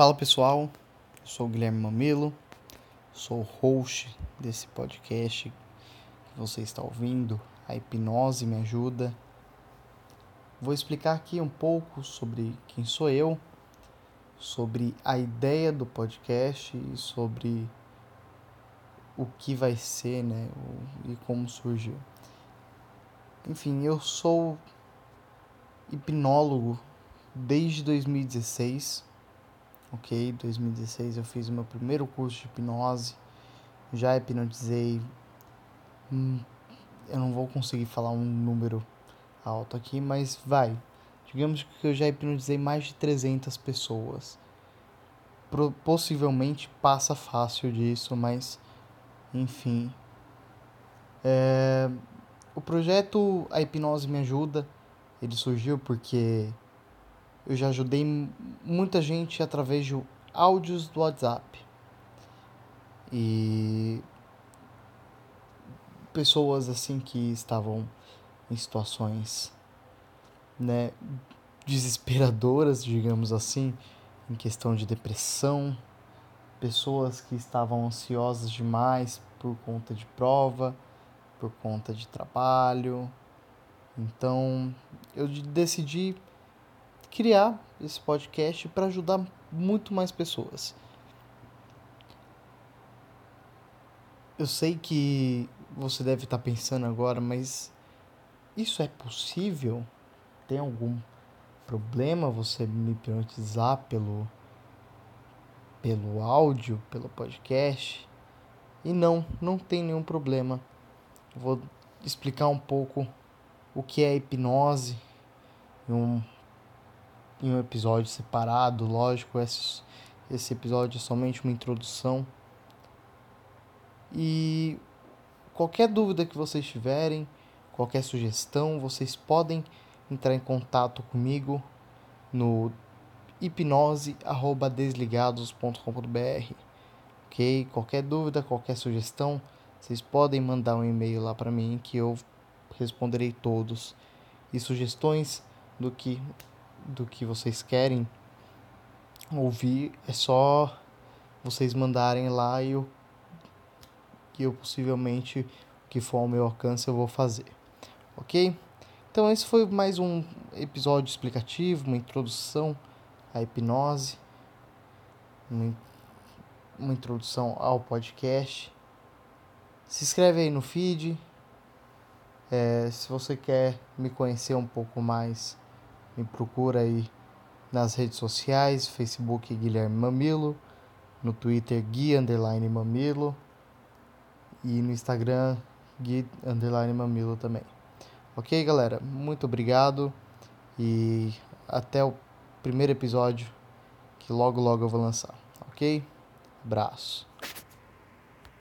Fala pessoal, eu sou o Guilherme Mamilo, sou o host desse podcast que você está ouvindo, a hipnose me ajuda. Vou explicar aqui um pouco sobre quem sou eu, sobre a ideia do podcast e sobre o que vai ser, né, e como surgiu. Enfim, eu sou hipnólogo desde 2016. Ok, 2016 eu fiz o meu primeiro curso de hipnose, já hipnotizei. Hum, eu não vou conseguir falar um número alto aqui, mas vai. Digamos que eu já hipnotizei mais de 300 pessoas. Possivelmente passa fácil disso, mas enfim. É, o projeto A Hipnose Me Ajuda, ele surgiu porque eu já ajudei muita gente através de áudios do WhatsApp. E pessoas assim que estavam em situações né, desesperadoras, digamos assim, em questão de depressão, pessoas que estavam ansiosas demais por conta de prova, por conta de trabalho. Então, eu decidi criar esse podcast para ajudar muito mais pessoas. Eu sei que você deve estar tá pensando agora, mas isso é possível? Tem algum problema você me hipnotizar pelo pelo áudio, pelo podcast? E não, não tem nenhum problema. Vou explicar um pouco o que é hipnose um em um episódio separado, lógico, esse, esse episódio é somente uma introdução. E qualquer dúvida que vocês tiverem, qualquer sugestão, vocês podem entrar em contato comigo no hipnose@desligados.com.br. OK? Qualquer dúvida, qualquer sugestão, vocês podem mandar um e-mail lá para mim que eu responderei todos. E sugestões do que do que vocês querem ouvir, é só vocês mandarem lá e eu, que eu possivelmente, o que for ao meu alcance, eu vou fazer. Ok? Então, esse foi mais um episódio explicativo, uma introdução à hipnose, uma, uma introdução ao podcast. Se inscreve aí no feed. É, se você quer me conhecer um pouco mais me procura aí nas redes sociais, Facebook Guilherme Mamilo, no Twitter Gui Underline Mamilo e no Instagram Gui Underline Mamilo também. Ok, galera? Muito obrigado e até o primeiro episódio que logo logo eu vou lançar. Ok? Abraço.